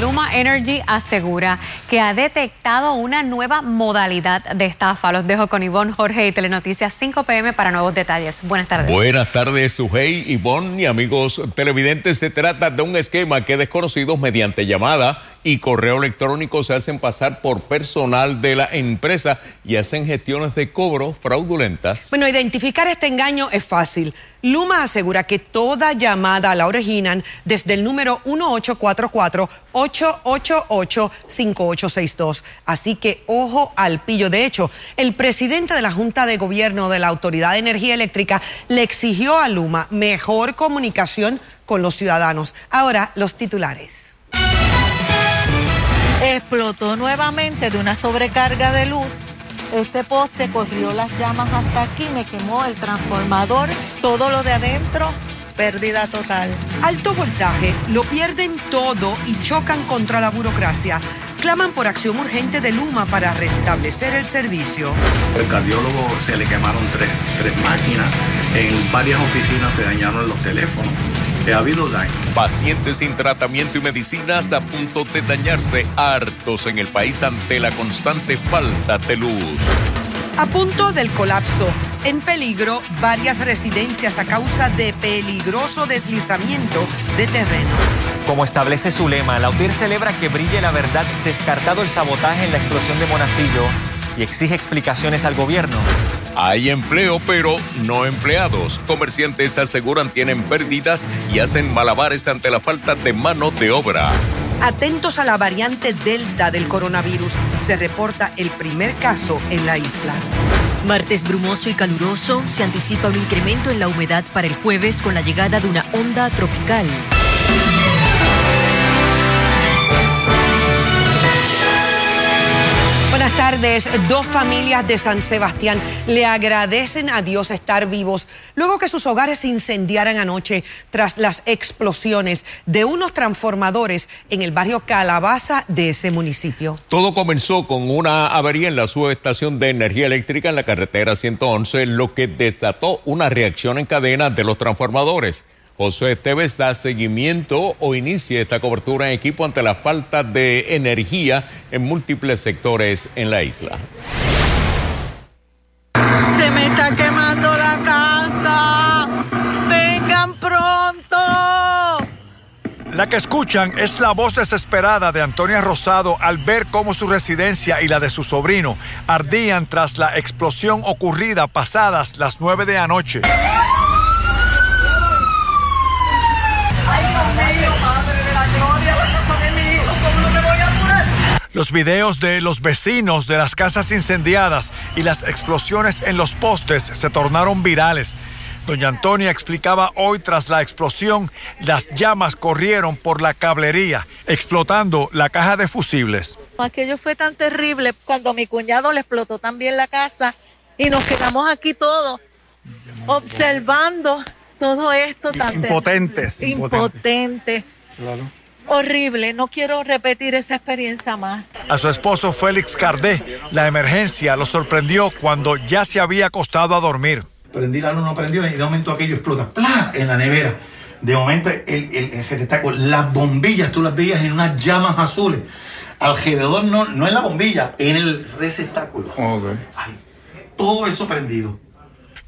Luma Energy asegura que ha detectado una nueva modalidad de estafa. Los dejo con Ivonne Jorge y Telenoticias 5 pm para nuevos detalles. Buenas tardes. Buenas tardes, Sujei, Ivonne y amigos televidentes. Se trata de un esquema que desconocidos mediante llamada y correo electrónico se hacen pasar por personal de la empresa y hacen gestiones de cobro fraudulentas. Bueno, identificar este engaño es fácil. Luma asegura que toda llamada la originan desde el número 1844-888-5862. Así que ojo al pillo. De hecho, el presidente de la Junta de Gobierno de la Autoridad de Energía Eléctrica le exigió a Luma mejor comunicación con los ciudadanos. Ahora, los titulares explotó nuevamente de una sobrecarga de luz. Este poste corrió las llamas hasta aquí, me quemó el transformador, todo lo de adentro, pérdida total. Alto voltaje, lo pierden todo y chocan contra la burocracia. Claman por acción urgente de Luma para restablecer el servicio. El cardiólogo se le quemaron tres, tres máquinas, en varias oficinas se dañaron los teléfonos ha habido daño. Pacientes sin tratamiento y medicinas a punto de dañarse, hartos en el país ante la constante falta de luz. A punto del colapso, en peligro varias residencias a causa de peligroso deslizamiento de terreno. Como establece su lema, la UTIR celebra que brille la verdad, descartado el sabotaje en la explosión de Monacillo y exige explicaciones al gobierno. Hay empleo, pero no empleados. Comerciantes aseguran tienen pérdidas y hacen malabares ante la falta de mano de obra. Atentos a la variante Delta del coronavirus. Se reporta el primer caso en la isla. Martes brumoso y caluroso. Se anticipa un incremento en la humedad para el jueves con la llegada de una onda tropical. Buenas tardes. Dos familias de San Sebastián le agradecen a Dios estar vivos luego que sus hogares se incendiaran anoche tras las explosiones de unos transformadores en el barrio Calabaza de ese municipio. Todo comenzó con una avería en la subestación de energía eléctrica en la carretera 111, lo que desató una reacción en cadena de los transformadores. José Esteves da seguimiento o inicia esta cobertura en equipo ante la falta de energía en múltiples sectores en la isla. Se me está quemando la casa. Vengan pronto. La que escuchan es la voz desesperada de Antonia Rosado al ver cómo su residencia y la de su sobrino ardían tras la explosión ocurrida pasadas las nueve de anoche. Los videos de los vecinos de las casas incendiadas y las explosiones en los postes se tornaron virales. Doña Antonia explicaba hoy tras la explosión, las llamas corrieron por la cablería, explotando la caja de fusibles. Aquello fue tan terrible cuando mi cuñado le explotó también la casa y nos quedamos aquí todos observando todo esto tan impotentes. Impotentes. Claro horrible. No quiero repetir esa experiencia más. A su esposo Félix Cardé, la emergencia lo sorprendió cuando ya se había acostado a dormir. Prendí la luz, no prendió y de momento aquello explota. ¡Plá! En la nevera. De momento el, el, las bombillas tú las veías en unas llamas azules. Alrededor no, no en la bombilla, en el receptáculo. todo eso prendido.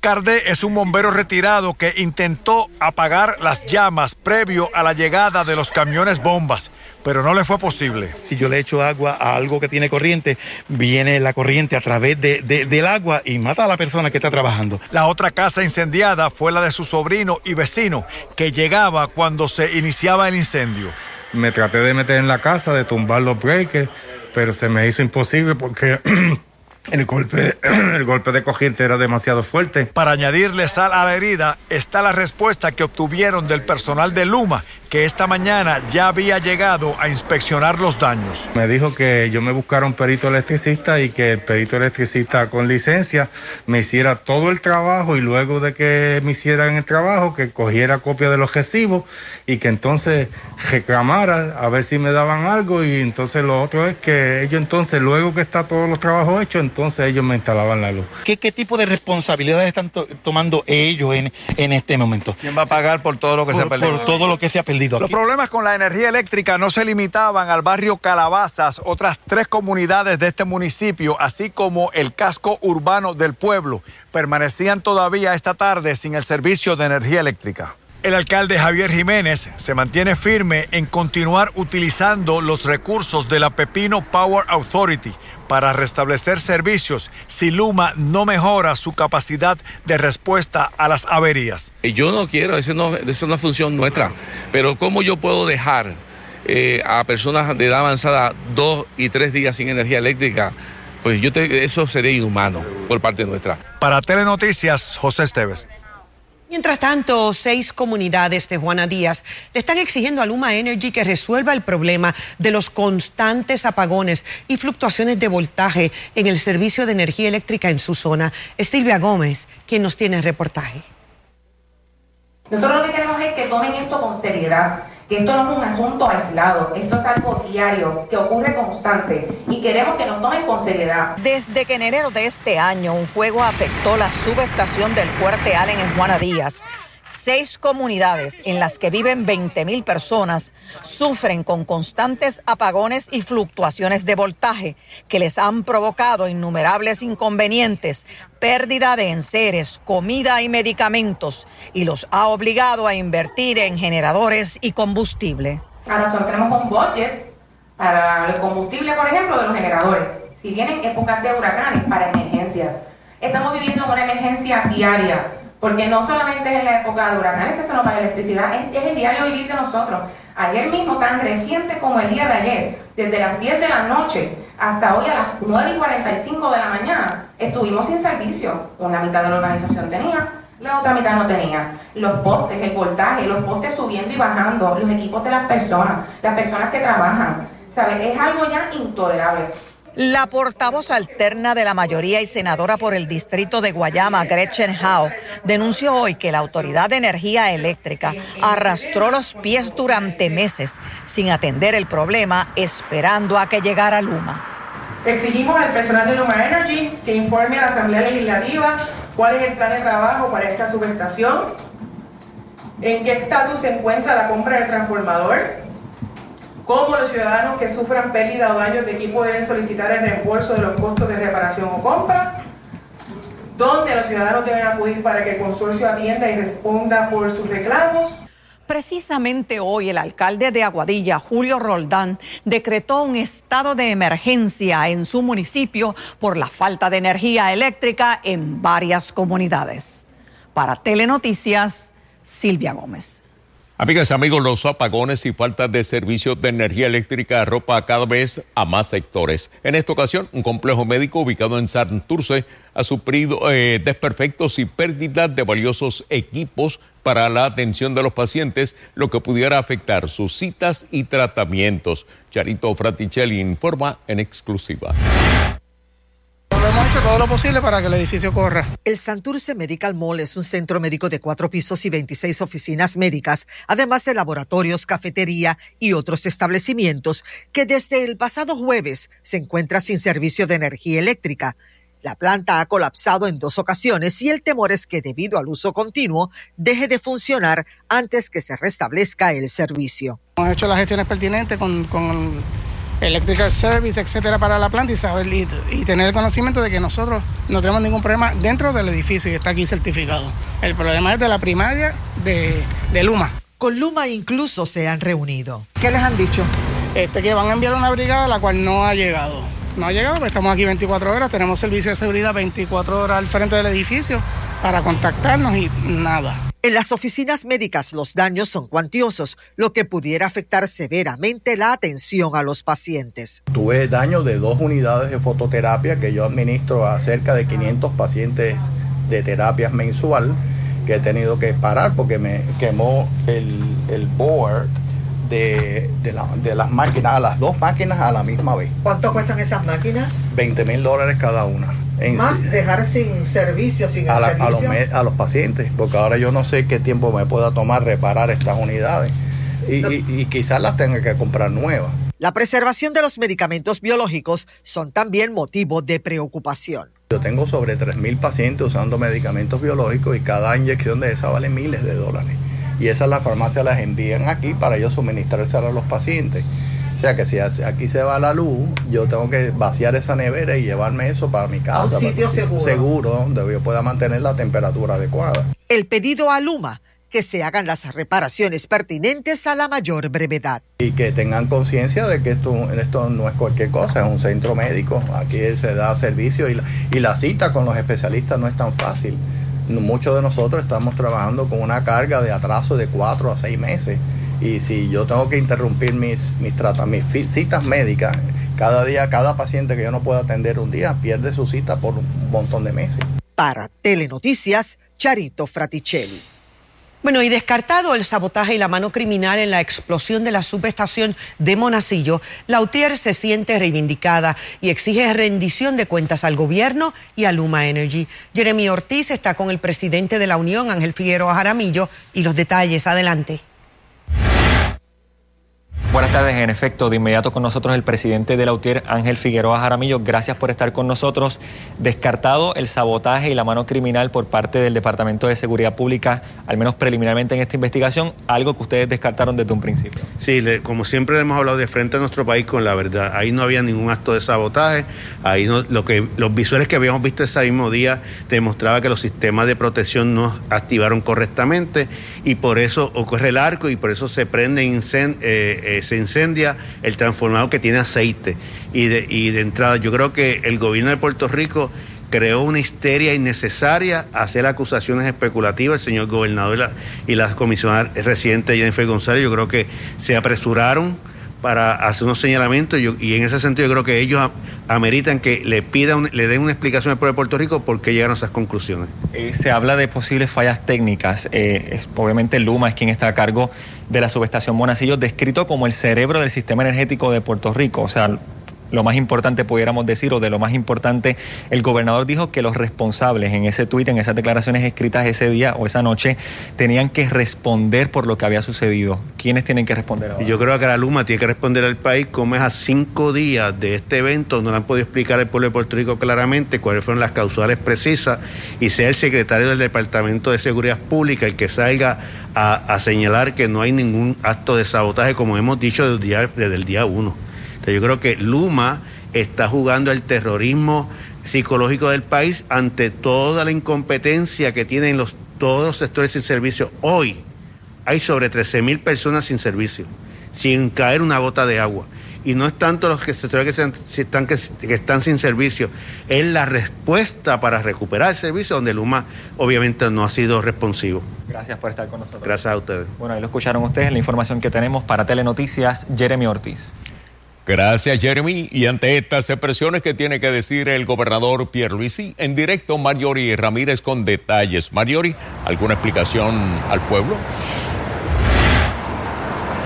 Cardé es un bombero retirado que intentó apagar las llamas previo a la llegada de los camiones bombas, pero no le fue posible. Si yo le echo agua a algo que tiene corriente, viene la corriente a través del agua y mata a la persona que está trabajando. La otra casa incendiada fue la de su sobrino y vecino, que llegaba cuando se iniciaba el incendio. Me traté de meter en la casa, de tumbar los breakers, pero se me hizo imposible porque... El golpe, el golpe de corriente era demasiado fuerte. Para añadirle sal a la herida está la respuesta que obtuvieron del personal de Luma, que esta mañana ya había llegado a inspeccionar los daños. Me dijo que yo me buscara un perito electricista y que el perito electricista con licencia me hiciera todo el trabajo y luego de que me hicieran el trabajo, que cogiera copia de los recibos y que entonces reclamara a ver si me daban algo y entonces lo otro es que ellos entonces luego que está todos los trabajos hechos entonces ellos me instalaban la luz. ¿Qué, qué tipo de responsabilidades están tomando ellos en, en, este momento? ¿Quién va a pagar por todo lo que se ha perdido? Por todo lo que se ha perdido Los problemas con la energía eléctrica no se limitaban al barrio Calabazas, otras tres comunidades de este municipio, así como el casco urbano del pueblo, permanecían todavía esta tarde sin el servicio de energía eléctrica. El alcalde Javier Jiménez se mantiene firme en continuar utilizando los recursos de la Pepino Power Authority para restablecer servicios si Luma no mejora su capacidad de respuesta a las averías. Yo no quiero, eso no, es una función nuestra, pero ¿cómo yo puedo dejar eh, a personas de edad avanzada dos y tres días sin energía eléctrica? Pues yo eso sería inhumano por parte nuestra. Para Telenoticias, José Esteves. Mientras tanto, seis comunidades de Juana Díaz le están exigiendo a Luma Energy que resuelva el problema de los constantes apagones y fluctuaciones de voltaje en el servicio de energía eléctrica en su zona. Es Silvia Gómez quien nos tiene el reportaje. Nosotros lo que queremos es que tomen esto con seriedad que esto no es un asunto aislado, esto es algo diario, que ocurre constante y queremos que nos tomen con seriedad. Desde que en enero de este año un fuego afectó la subestación del Fuerte Allen en Juana Díaz, seis comunidades en las que viven 20 mil personas sufren con constantes apagones y fluctuaciones de voltaje que les han provocado innumerables inconvenientes, pérdida de enseres, comida y medicamentos y los ha obligado a invertir en generadores y combustible. nosotros tenemos un budget para el combustible, por ejemplo, de los generadores. Si vienen épocas de huracanes para emergencias, estamos viviendo una emergencia diaria porque no solamente es en la época de huracanes que se nos va electricidad, es, es, el diario vivir de nosotros. Ayer mismo, tan reciente como el día de ayer, desde las 10 de la noche hasta hoy a las 9 y 45 de la mañana, estuvimos sin servicio. Una mitad de la organización tenía, la otra mitad no tenía. Los postes, el voltaje, los postes subiendo y bajando, los equipos de las personas, las personas que trabajan. ¿Sabes? Es algo ya intolerable. La portavoz alterna de la mayoría y senadora por el distrito de Guayama, Gretchen Howe, denunció hoy que la Autoridad de Energía Eléctrica arrastró los pies durante meses sin atender el problema, esperando a que llegara Luma. Exigimos al personal de Luma Energy que informe a la Asamblea Legislativa cuál es el plan de trabajo para esta subestación, en qué estatus se encuentra la compra del transformador, cómo los ciudadanos que sufran pérdida o daños de equipo deben solicitar el reembolso de los costos de reparación o compra, dónde los ciudadanos deben acudir para que el consorcio atienda y responda por sus reclamos. Precisamente hoy el alcalde de Aguadilla, Julio Roldán, decretó un estado de emergencia en su municipio por la falta de energía eléctrica en varias comunidades. Para Telenoticias, Silvia Gómez. Amigas y amigos, los apagones y falta de servicios de energía eléctrica arropa cada vez a más sectores. En esta ocasión, un complejo médico ubicado en Santurce ha sufrido eh, desperfectos y pérdida de valiosos equipos para la atención de los pacientes, lo que pudiera afectar sus citas y tratamientos. Charito Fraticelli informa en exclusiva hecho todo lo posible para que el edificio corra. El Santurce Medical Mall es un centro médico de cuatro pisos y 26 oficinas médicas, además de laboratorios, cafetería y otros establecimientos que desde el pasado jueves se encuentra sin servicio de energía eléctrica. La planta ha colapsado en dos ocasiones y el temor es que debido al uso continuo deje de funcionar antes que se restablezca el servicio. Hemos hecho las gestiones pertinentes con, con electrical service, etcétera, para la planta y saber y, tener el conocimiento de que nosotros no tenemos ningún problema dentro del edificio y está aquí certificado. El problema es de la primaria de, de Luma. Con Luma incluso se han reunido. ¿Qué les han dicho? Este, que van a enviar una brigada la cual no ha llegado. No ha llegado, pues estamos aquí 24 horas, tenemos servicio de seguridad 24 horas al frente del edificio para contactarnos y nada. En las oficinas médicas los daños son cuantiosos, lo que pudiera afectar severamente la atención a los pacientes. Tuve daño de dos unidades de fototerapia que yo administro a cerca de 500 pacientes de terapias mensual que he tenido que parar porque me quemó el, el board de, de, las máquinas, a las dos máquinas a la misma vez. ¿Cuánto cuestan esas máquinas? 20 mil dólares cada una. Más dejar sin servicio, sin a, servicio. A, los, pacientes, porque ahora yo no sé qué tiempo me pueda tomar reparar estas unidades y, y quizás las tenga que comprar nuevas. La preservación de los medicamentos biológicos son también motivo de preocupación. Yo tengo sobre 3.000 pacientes usando medicamentos biológicos y cada inyección de esa vale miles de dólares. Y esas las farmacias las envían aquí para ellos suministrárselas a los pacientes. O sea que si aquí se va la luz, yo tengo que vaciar esa nevera y llevarme eso para mi casa. A un sitio seguro. Seguro, donde yo pueda mantener la temperatura adecuada. El pedido a Luma que se hagan las reparaciones pertinentes a la mayor brevedad. Y que tengan conciencia de que esto, esto no es cualquier cosa, es un centro médico, aquí se da servicio y la, y la cita con los especialistas no es tan fácil. Muchos de nosotros estamos trabajando con una carga de atraso de cuatro a seis meses y si yo tengo que interrumpir mis, mis, mis citas médicas, cada día, cada paciente que yo no puedo atender un día pierde su cita por un montón de meses. Para Telenoticias, Charito Fraticelli. Bueno, y descartado el sabotaje y la mano criminal en la explosión de la subestación de Monacillo, la UTIER se siente reivindicada y exige rendición de cuentas al gobierno y a Luma Energy. Jeremy Ortiz está con el presidente de la Unión, Ángel Figueroa Jaramillo, y los detalles. Adelante. Buenas tardes, en efecto, de inmediato con nosotros el presidente de la UTIER, Ángel Figueroa Jaramillo. Gracias por estar con nosotros. Descartado el sabotaje y la mano criminal por parte del Departamento de Seguridad Pública, al menos preliminarmente en esta investigación, algo que ustedes descartaron desde un principio. Sí, como siempre hemos hablado de frente a nuestro país con la verdad. Ahí no había ningún acto de sabotaje. Ahí lo que, los visuales que habíamos visto ese mismo día demostraba que los sistemas de protección no activaron correctamente y por eso ocurre el arco y por eso se prende incend eh, eh, se incendia el transformador que tiene aceite. Y de, y de entrada, yo creo que el gobierno de Puerto Rico creó una histeria innecesaria hacer acusaciones especulativas. El señor gobernador y la, y la comisionada residente Jennifer González, yo creo que se apresuraron para hacer unos señalamientos y, en ese sentido yo creo que ellos ameritan que le pidan, le den una explicación al pueblo de Puerto Rico por qué llegaron a esas conclusiones. Eh, se habla de posibles fallas técnicas. Eh, obviamente Luma es quien está a cargo de la subestación Monacillo, descrito como el cerebro del sistema energético de Puerto Rico. O sea, lo más importante, pudiéramos decir, o de lo más importante, el gobernador dijo que los responsables en ese tuit, en esas declaraciones escritas ese día o esa noche, tenían que responder por lo que había sucedido. ¿Quiénes tienen que responder ahora? Yo creo que la Luma tiene que responder al país cómo es a cinco días de este evento, no le han podido explicar al pueblo de Puerto Rico claramente cuáles fueron las causales precisas y sea el secretario del Departamento de Seguridad Pública el que salga a, señalar que no hay ningún acto de sabotaje, como hemos dicho desde el día, desde el día uno yo creo que Luma está jugando el terrorismo psicológico del país ante toda la incompetencia que tienen los, todos los sectores sin servicio. Hoy hay sobre 13 mil personas sin servicio, sin caer una gota de agua. Y no es tanto los que, sectores que, están, que, están sin servicio, es la respuesta para recuperar el servicio donde Luma obviamente no ha sido responsivo. Gracias por estar con nosotros. Gracias a ustedes. Bueno, ahí lo escucharon ustedes, la información que tenemos para Telenoticias, Jeremy Ortiz. Gracias, Jeremy. Y ante estas expresiones, ¿qué tiene que decir el gobernador Pierluisi? En directo, Mariori Ramírez con detalles. Mariori, ¿alguna explicación al pueblo?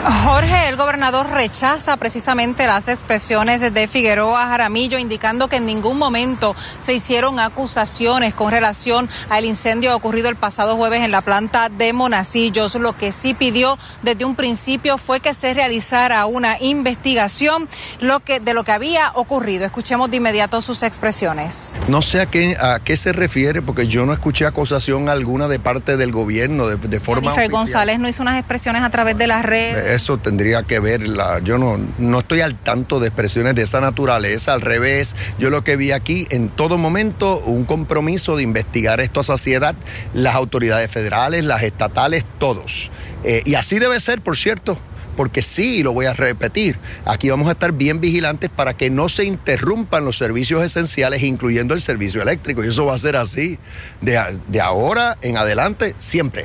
Jorge, el gobernador rechaza precisamente las expresiones de Figueroa Jaramillo, indicando que en ningún momento se hicieron acusaciones con relación al incendio ocurrido el pasado jueves en la planta de Monacillos. Lo que sí pidió desde un principio fue que se realizara una investigación lo que, de lo que había ocurrido. Escuchemos de inmediato sus expresiones. No sé a qué, a qué se refiere, porque yo no escuché acusación alguna de parte del gobierno de, de forma. Jennifer González no hizo unas expresiones a través de las redes eso tendría que verla. Yo no, no estoy al tanto de expresiones de esa naturaleza, al revés. Yo lo que vi aquí en todo momento un compromiso de investigar esto a saciedad, las autoridades federales, las estatales, todos. Eh, y así debe ser, por cierto porque sí, lo voy a repetir, aquí vamos a estar bien vigilantes para que no se interrumpan los servicios esenciales, incluyendo el servicio eléctrico. Y eso va a ser así de, de ahora en adelante, siempre.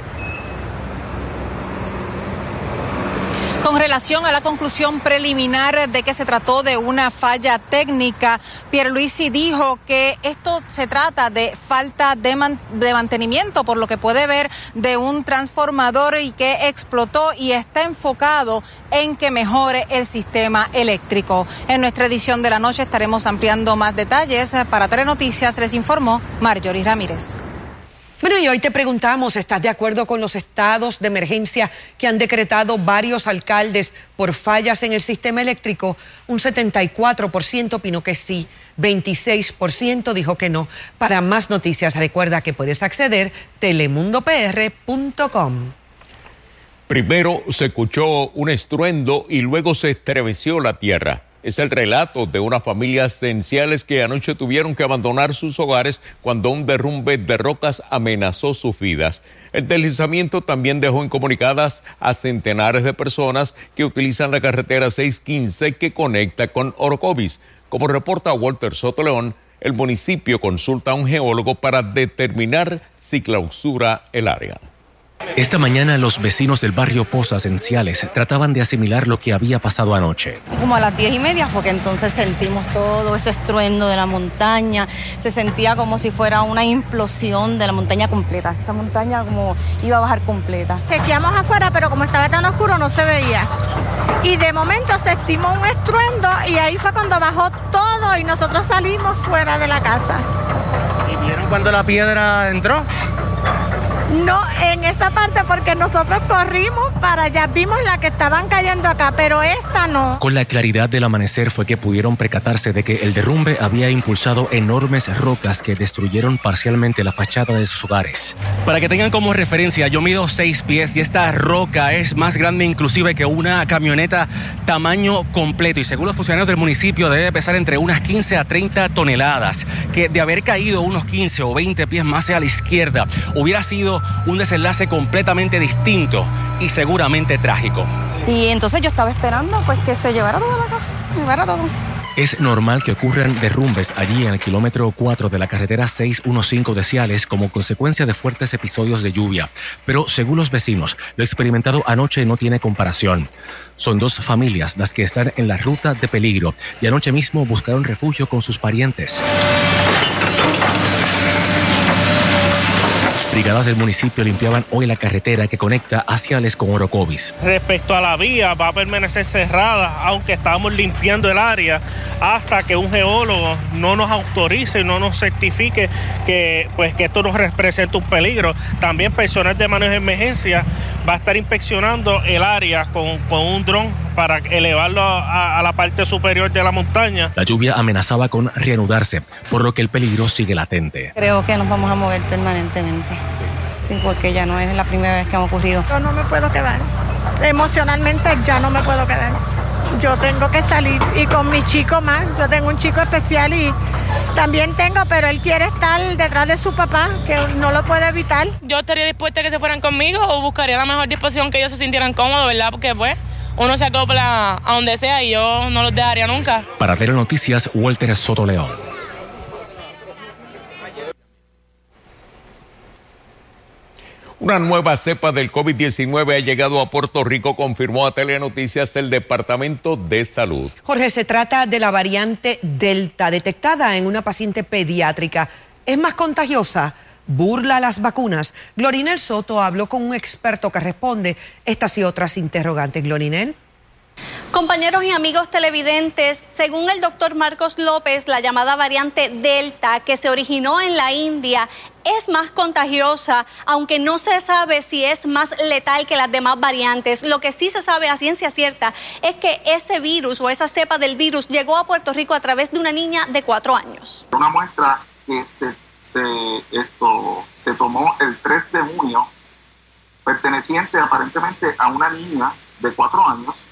Con relación a la conclusión preliminar de que se trató de una falla técnica, Pierluisi dijo que esto se trata de falta de, de, mantenimiento, por lo que puede ver de un transformador y que explotó y está enfocado en que mejore el sistema eléctrico. En nuestra edición de la noche estaremos ampliando más detalles. Para Noticias les informó Marjorie Ramírez. Bueno, y hoy te preguntamos, ¿estás de acuerdo con los estados de emergencia que han decretado varios alcaldes por fallas en el sistema eléctrico? Un 74% opinó que sí, 26% dijo que no. Para más noticias, recuerda que puedes acceder telemundopr.com. Primero se escuchó un estruendo y luego se estremeció la tierra. Es el relato de una familia esenciales que anoche tuvieron que abandonar sus hogares cuando un derrumbe de rocas amenazó sus vidas. El deslizamiento también dejó incomunicadas a centenares de personas que utilizan la carretera 615 que conecta con Orocovis. Como reporta Walter Soto León, el municipio consulta a un geólogo para determinar si clausura el área. Esta mañana los vecinos del barrio Pozas en Ciales trataban de asimilar lo que había pasado anoche. Como a las diez y media porque entonces sentimos todo ese estruendo de la montaña. Se sentía como si fuera una implosión de la montaña completa. Esa montaña como iba a bajar completa. Chequeamos afuera, pero como estaba tan oscuro no se veía. Y de momento se estimó un estruendo y ahí fue cuando bajó todo y nosotros salimos fuera de la casa. ¿Y vieron cuando la piedra entró? No, en esa parte porque nosotros corrimos para allá, vimos la que estaban cayendo acá, pero esta no. Con la claridad del amanecer fue que pudieron percatarse de que el derrumbe había impulsado enormes rocas que destruyeron parcialmente la fachada de sus hogares. Para que tengan como referencia, yo mido seis pies y esta roca es más grande inclusive que una camioneta tamaño completo y según los funcionarios del municipio debe pesar entre unas 15 a 30 toneladas, que de haber caído unos 15 o 20 pies más a la izquierda hubiera sido un desenlace completamente distinto y seguramente trágico. Y entonces yo estaba esperando pues que se llevara toda la casa, llevara todo. Es normal que ocurran derrumbes allí en el kilómetro 4 de la carretera 615 de Ciales como consecuencia de fuertes episodios de lluvia. Pero según los vecinos, lo experimentado anoche no tiene comparación. Son dos familias las que están en la ruta de peligro y anoche mismo buscaron refugio con sus parientes. Brigadas del municipio limpiaban hoy la carretera que conecta a Ciales con Orocovis. Respecto a la vía, va a permanecer cerrada, aunque estamos limpiando el área hasta que un geólogo no nos autorice y no nos certifique que, pues, que esto nos representa un peligro. También personal de manejo de emergencia va a estar inspeccionando el área con, con un dron para elevarlo a, a, la parte superior de la montaña. La lluvia amenazaba con reanudarse, por lo que el peligro sigue latente. Creo que nos vamos a mover permanentemente. Sí, porque ya no es la primera vez que ha ocurrido. Yo no me puedo quedar. Emocionalmente ya no me puedo quedar. Yo tengo que salir y con mi chico más. Yo tengo un chico especial y también tengo, pero él quiere estar detrás de su papá, que no lo puede evitar. Yo estaría dispuesta a que se fueran conmigo o buscaría la mejor disposición que ellos se sintieran cómodos, ¿verdad? Porque pues uno se acopla a donde sea y yo no los dejaría nunca. Para ver Noticias, Walter Soto León. Una nueva cepa del COVID-19 ha llegado a Puerto Rico, confirmó a Telenoticias el Departamento de Salud. Jorge, se trata de la variante Delta, detectada en una paciente pediátrica. ¿Es más contagiosa? ¿Burla las vacunas? Glorinel Soto habló con un experto que responde estas y otras interrogantes. Glorinel. Compañeros y amigos televidentes, según el doctor Marcos López, la llamada variante Delta que se originó en la India es más contagiosa, aunque no se sabe si es más letal que las demás variantes. Lo que sí se sabe a ciencia cierta es que ese virus o esa cepa del virus llegó a Puerto Rico a través de una niña de cuatro años. Una muestra que se, se, esto, se tomó el 3 de junio, perteneciente aparentemente a una niña de cuatro años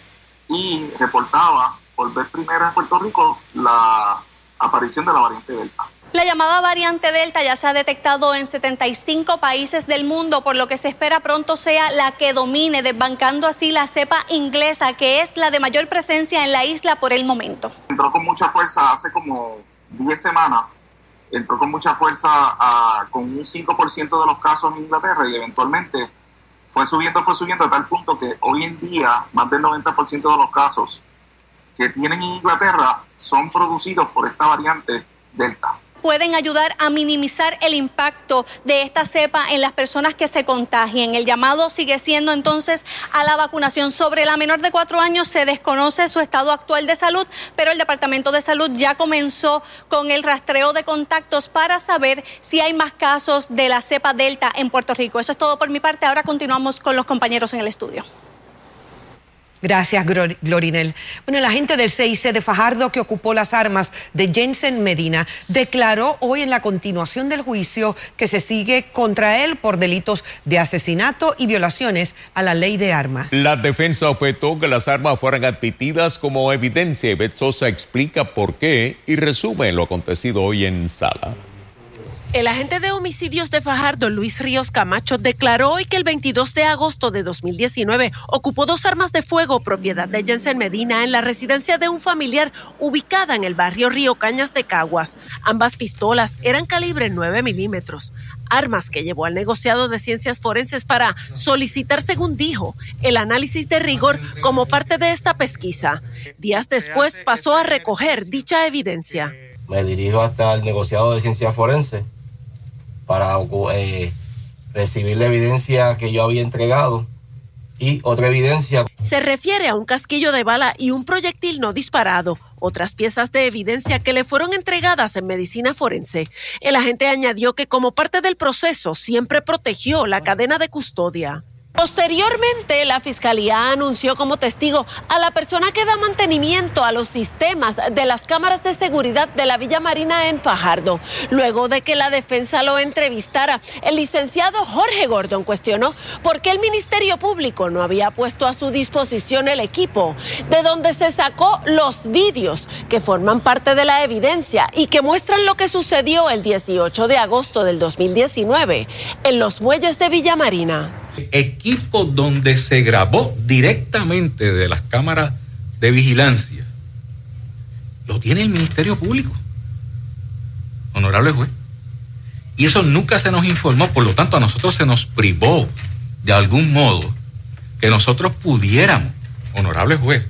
y reportaba por vez primera en Puerto Rico la aparición de la variante Delta. La llamada variante Delta ya se ha detectado en 75 países del mundo, por lo que se espera pronto sea la que domine, desbancando así la cepa inglesa, que es la de mayor presencia en la isla por el momento. Entró con mucha fuerza hace como 10 semanas, entró con mucha fuerza a, con un 5% de los casos en Inglaterra y eventualmente fue subiendo, fue subiendo a tal punto que hoy en día más del 90% de los casos que tienen en Inglaterra son producidos por esta variante Delta pueden ayudar a minimizar el impacto de esta cepa en las personas que se contagien. El llamado sigue siendo entonces a la vacunación. Sobre la menor de cuatro años se desconoce su estado actual de salud, pero el Departamento de Salud ya comenzó con el rastreo de contactos para saber si hay más casos de la cepa Delta en Puerto Rico. Eso es todo por mi parte. Ahora continuamos con los compañeros en el estudio. Gracias, Glorinel. Bueno, la gente del CIC de Fajardo que ocupó las armas de Jensen Medina declaró hoy en la continuación del juicio que se sigue contra él por delitos de asesinato y violaciones a la ley de armas. La defensa objetó que las armas fueran admitidas como evidencia y Betsosa explica por qué y resume lo acontecido hoy en sala. El agente de homicidios de Fajardo, Luis Ríos Camacho, declaró hoy que el 22 de agosto de 2019 ocupó dos armas de fuego propiedad de Jensen Medina en la residencia de un familiar ubicada en el barrio Río Cañas de Caguas. Ambas pistolas eran calibre 9 milímetros, armas que llevó al negociado de ciencias forenses para solicitar, según dijo, el análisis de rigor como parte de esta pesquisa. Días después pasó a recoger dicha evidencia. Me dirijo hasta el negociado de ciencias forenses para eh, recibir la evidencia que yo había entregado y otra evidencia. Se refiere a un casquillo de bala y un proyectil no disparado, otras piezas de evidencia que le fueron entregadas en medicina forense. El agente añadió que como parte del proceso siempre protegió la cadena de custodia. Posteriormente, la Fiscalía anunció como testigo a la persona que da mantenimiento a los sistemas de las cámaras de seguridad de la Villa Marina en Fajardo. Luego de que la defensa lo entrevistara, el licenciado Jorge Gordon cuestionó por qué el Ministerio Público no había puesto a su disposición el equipo, de donde se sacó los vídeos que forman parte de la evidencia y que muestran lo que sucedió el 18 de agosto del 2019 en los muelles de Villa Marina equipo donde se grabó directamente de las cámaras de vigilancia, lo tiene el Ministerio Público, honorable juez. Y eso nunca se nos informó, por lo tanto a nosotros se nos privó de algún modo que nosotros pudiéramos, honorable juez,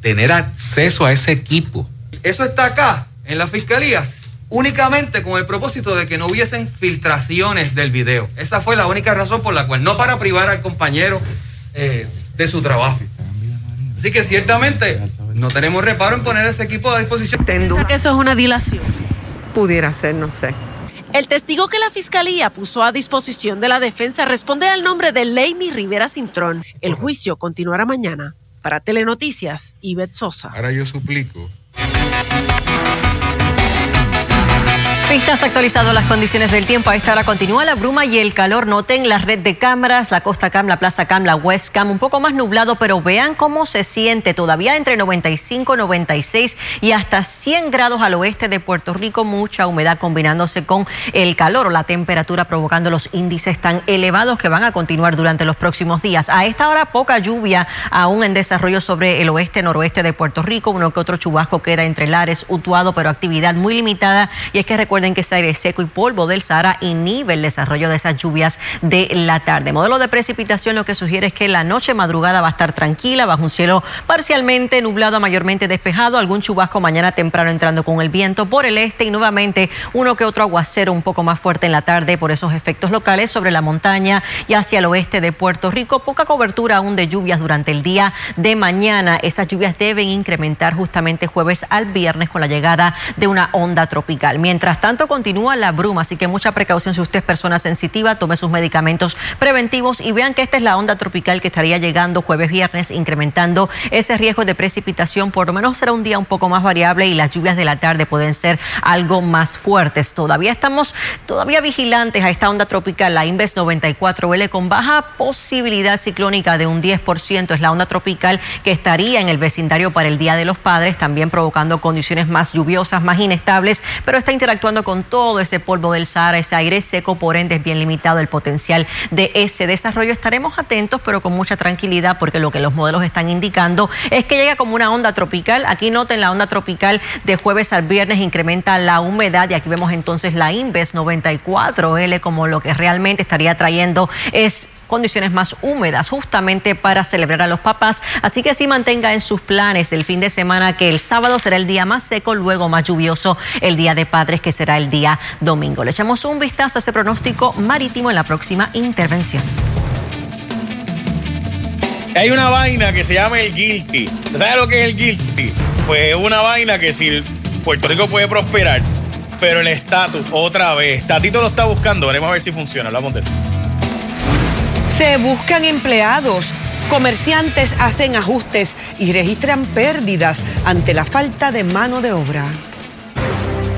tener acceso a ese equipo. Eso está acá, en las fiscalías únicamente con el propósito de que no hubiesen filtraciones del video. Esa fue la única razón por la cual, no para privar al compañero eh, de su trabajo. Así que ciertamente no tenemos reparo en poner ese equipo a disposición. que eso es una dilación? Pudiera ser, no sé. El testigo que la fiscalía puso a disposición de la defensa responde al nombre de Leimi Rivera Cintrón. El juicio continuará mañana. Para Telenoticias, Ivette Sosa. Ahora yo suplico Pistas actualizado las condiciones del tiempo. A esta hora continúa la bruma y el calor. Noten la red de cámaras, la Costa Cam, la Plaza Cam, la West Cam, un poco más nublado, pero vean cómo se siente todavía entre 95, 96 y hasta 100 grados al oeste de Puerto Rico. Mucha humedad combinándose con el calor o la temperatura provocando los índices tan elevados que van a continuar durante los próximos días. A esta hora poca lluvia aún en desarrollo sobre el oeste, noroeste de Puerto Rico. Uno que otro chubasco queda entre Lares, Utuado, pero actividad muy limitada. Y es que recuerden Recuerden que ese aire seco y polvo del Sahara inhibe el desarrollo de esas lluvias de la tarde. Modelo de precipitación lo que sugiere es que la noche madrugada va a estar tranquila, bajo un cielo parcialmente nublado, mayormente despejado, algún chubasco mañana temprano entrando con el viento por el este y nuevamente uno que otro aguacero un poco más fuerte en la tarde por esos efectos locales sobre la montaña y hacia el oeste de Puerto Rico. Poca cobertura aún de lluvias durante el día de mañana. Esas lluvias deben incrementar justamente jueves al viernes con la llegada de una onda tropical. Mientras tanto, continúa la bruma, así que mucha precaución si usted es persona sensitiva, tome sus medicamentos preventivos y vean que esta es la onda tropical que estaría llegando jueves, viernes, incrementando ese riesgo de precipitación. Por lo menos será un día un poco más variable y las lluvias de la tarde pueden ser algo más fuertes. Todavía estamos todavía vigilantes a esta onda tropical, la Inves 94L, con baja posibilidad ciclónica de un 10%. Es la onda tropical que estaría en el vecindario para el Día de los Padres, también provocando condiciones más lluviosas, más inestables, pero está interactuando con todo ese polvo del Sahara, ese aire seco, por ende es bien limitado el potencial de ese desarrollo. Estaremos atentos, pero con mucha tranquilidad, porque lo que los modelos están indicando es que llega como una onda tropical. Aquí noten la onda tropical de jueves al viernes incrementa la humedad y aquí vemos entonces la Inves 94L como lo que realmente estaría trayendo es condiciones más húmedas justamente para celebrar a los papás. Así que sí mantenga en sus planes el fin de semana que el sábado será el día más seco, luego más lluvioso el día de padres que será el día domingo. Le echamos un vistazo a ese pronóstico marítimo en la próxima intervención. Hay una vaina que se llama el guilty. ¿Sabes lo que es el guilty? Pues una vaina que si Puerto Rico puede prosperar, pero el estatus, otra vez, Tatito lo está buscando, veremos a ver si funciona, hablamos de eso. Se buscan empleados Comerciantes hacen ajustes y registran pérdidas ante la falta de mano de obra.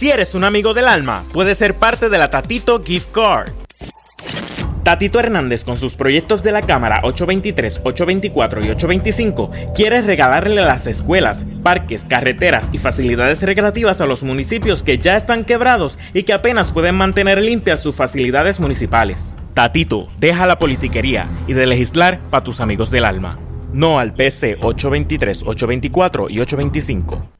Si eres un amigo del alma, puedes ser parte de la Tatito Gift Card. Tatito Hernández con sus proyectos de la Cámara 823, 824 y 825 quiere regalarle las escuelas, parques, carreteras y facilidades recreativas a los municipios que ya están quebrados y que apenas pueden mantener limpias sus facilidades municipales. Tatito, deja la politiquería y de legislar para tus amigos del alma. No al PC 823, 824 y 825.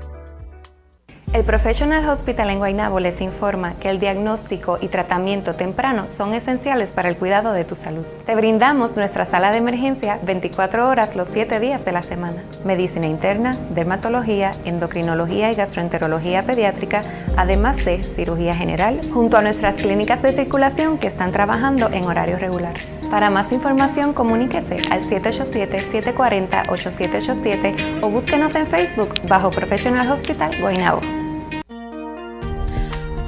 El Professional Hospital en Guaynabo les informa que el diagnóstico y tratamiento temprano son esenciales para el cuidado de tu salud. Te brindamos nuestra sala de emergencia 24 horas los 7 días de la semana. Medicina interna, dermatología, endocrinología y gastroenterología pediátrica, además de cirugía general, junto a nuestras clínicas de circulación que están trabajando en horario regular. Para más información, comuníquese al 787-740-8787 o búsquenos en Facebook bajo Professional Hospital Guaynabo.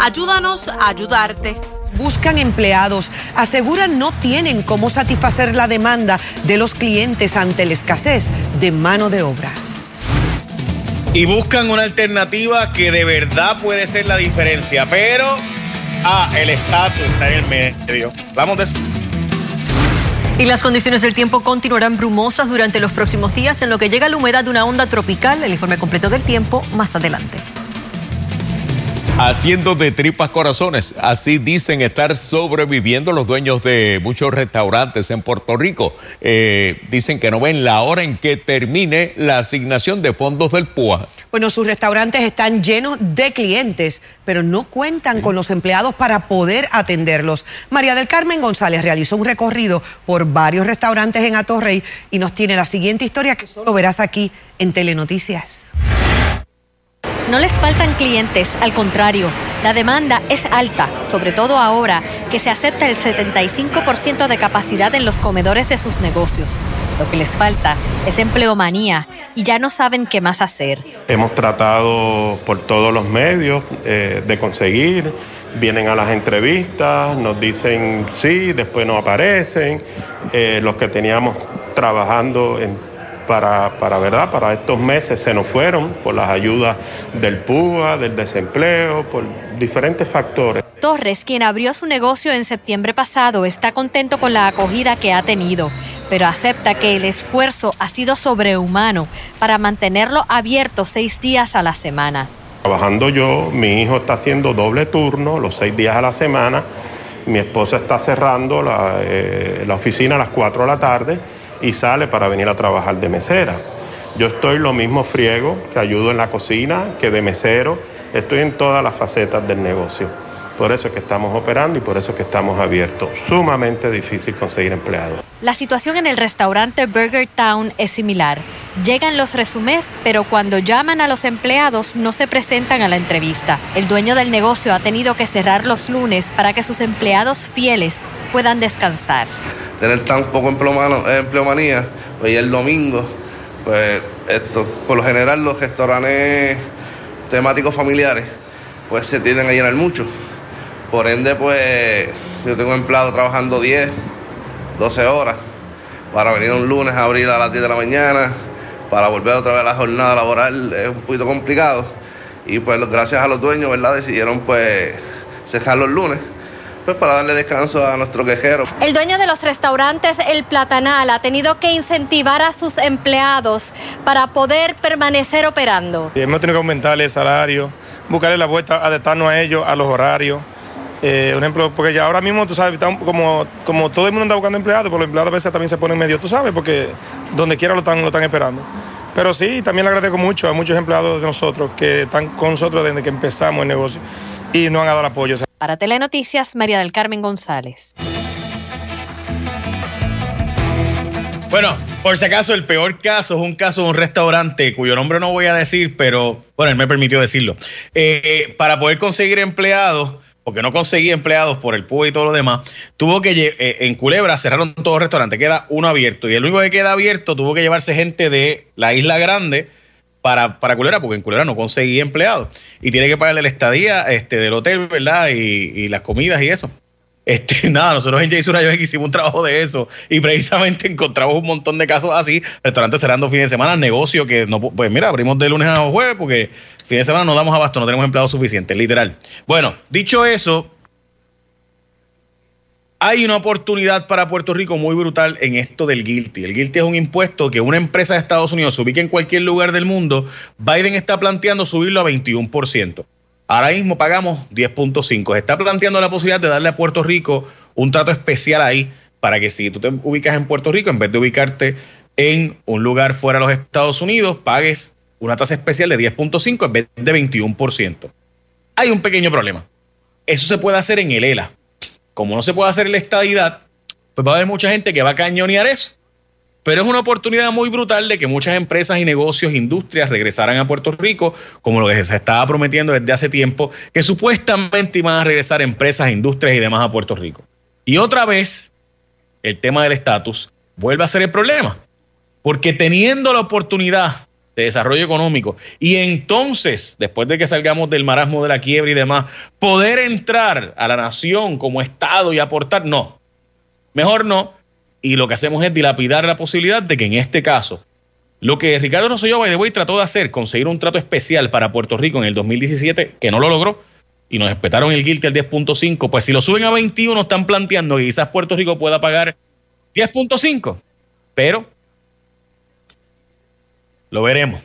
Ayúdanos a ayudarte. Buscan empleados, aseguran no tienen cómo satisfacer la demanda de los clientes ante la escasez de mano de obra. Y buscan una alternativa que de verdad puede ser la diferencia, pero ah, el estatus está en el medio. Vamos de eso. Y las condiciones del tiempo continuarán brumosas durante los próximos días en lo que llega la humedad de una onda tropical. El informe completo del tiempo más adelante haciendo de tripas corazones. Así dicen estar sobreviviendo los dueños de muchos restaurantes en Puerto Rico. Eh, dicen que no ven la hora en que termine la asignación de fondos del PUA. Bueno, sus restaurantes están llenos de clientes, pero no cuentan con los empleados para poder atenderlos. María del Carmen González realizó un recorrido por varios restaurantes en Atorrey y nos tiene la siguiente historia que solo verás aquí en Telenoticias. No les faltan clientes, al contrario, la demanda es alta, sobre todo ahora que se acepta el 75% de capacidad en los comedores de sus negocios. Lo que les falta es empleomanía y ya no saben qué más hacer. Hemos tratado por todos los medios eh, de conseguir, vienen a las entrevistas, nos dicen sí, después no aparecen, eh, los que teníamos trabajando en para, para, ¿verdad? para estos meses se nos fueron por las ayudas del PUA, del desempleo, por diferentes factores. Torres, quien abrió su negocio en septiembre pasado, está contento con la acogida que ha tenido, pero acepta que el esfuerzo ha sido sobrehumano para mantenerlo abierto seis días a la semana. Trabajando yo, mi hijo está haciendo doble turno los seis días a la semana, mi esposa está cerrando la, eh, la oficina a las cuatro de la tarde y sale para venir a trabajar de mesera. Yo estoy lo mismo friego, que ayudo en la cocina, que de mesero, estoy en todas las facetas del negocio. Por eso es que estamos operando y por eso es que estamos abiertos. Sumamente difícil conseguir empleados. La situación en el restaurante Burger Town es similar. Llegan los resumés, pero cuando llaman a los empleados no se presentan a la entrevista. El dueño del negocio ha tenido que cerrar los lunes para que sus empleados fieles puedan descansar tener tan poco empleomanía, pues ya el domingo, pues esto, por lo general los restaurantes temáticos familiares, pues se tienden a llenar mucho. Por ende, pues yo tengo empleado trabajando 10, 12 horas para venir un lunes a abrir a las 10 de la mañana, para volver otra vez a la jornada laboral es un poquito complicado. Y pues gracias a los dueños, ¿verdad? Decidieron pues cerrar los lunes pues, para darle descanso a nuestro quejero. El dueño de los restaurantes El Platanal ha tenido que incentivar a sus empleados para poder permanecer operando. hemos tenido que aumentarle el salario, buscarle la vuelta, adaptarnos a ellos, a los horarios. Eh, un ejemplo, porque ya ahora mismo, tú sabes, como, como todo el mundo anda buscando empleados, pues los empleados a veces también se ponen medio, tú sabes, porque donde quiera lo están, lo están esperando. Pero sí, también le agradezco mucho a muchos empleados de nosotros que están con nosotros desde que empezamos el negocio y nos han dado el apoyo. Para Telenoticias, María del Carmen González. Bueno, por si acaso, el peor caso es un caso de un restaurante cuyo nombre no voy a decir, pero bueno, él me permitió decirlo. Eh, para poder conseguir empleados, porque no conseguía empleados por el PUB y todo lo demás, tuvo que eh, en Culebra cerraron todos los restaurantes, queda uno abierto y el único que queda abierto tuvo que llevarse gente de la Isla Grande para, para Culera, porque en Culera no conseguía empleados. Y tiene que pagarle la estadía este, del hotel, ¿verdad? Y, las comidas y eso. Este, nada, nosotros en Jason Rayos hicimos un trabajo de eso y precisamente encontramos un montón de casos así, restaurantes cerrando fines de semana, negocio que no, pues mira, abrimos de lunes a jueves porque fin de semana no damos abasto, no tenemos empleados suficientes, literal. Bueno, dicho eso, hay una oportunidad para Puerto Rico muy brutal en esto del guilty. El guilty es un impuesto que una empresa de Estados Unidos se ubique en cualquier lugar del mundo. Biden está planteando subirlo a 21%. Ahora mismo pagamos 10.5. Está planteando la posibilidad de darle a Puerto Rico un trato especial ahí para que si tú te ubicas en Puerto Rico, en vez de ubicarte en un lugar fuera de los Estados Unidos, pagues una tasa especial de 10.5 en vez de 21%. Hay un pequeño problema. Eso se puede hacer en el ELA como no se puede hacer la estadidad, pues va a haber mucha gente que va a cañonear eso. Pero es una oportunidad muy brutal de que muchas empresas y negocios, industrias regresaran a Puerto Rico, como lo que se estaba prometiendo desde hace tiempo, que supuestamente iban a regresar empresas, industrias y demás a Puerto Rico. Y otra vez, el tema del estatus vuelve a ser el problema. Porque teniendo la oportunidad de desarrollo económico y entonces, después de que salgamos del marasmo de la quiebra y demás, poder entrar a la nación como Estado y aportar, no, mejor no. Y lo que hacemos es dilapidar la posibilidad de que en este caso, lo que Ricardo Rosselló Way trató de hacer, conseguir un trato especial para Puerto Rico en el 2017, que no lo logró, y nos respetaron el guilty al 10.5, pues si lo suben a 21 están planteando que quizás Puerto Rico pueda pagar 10.5, pero lo veremos.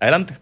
Adelante.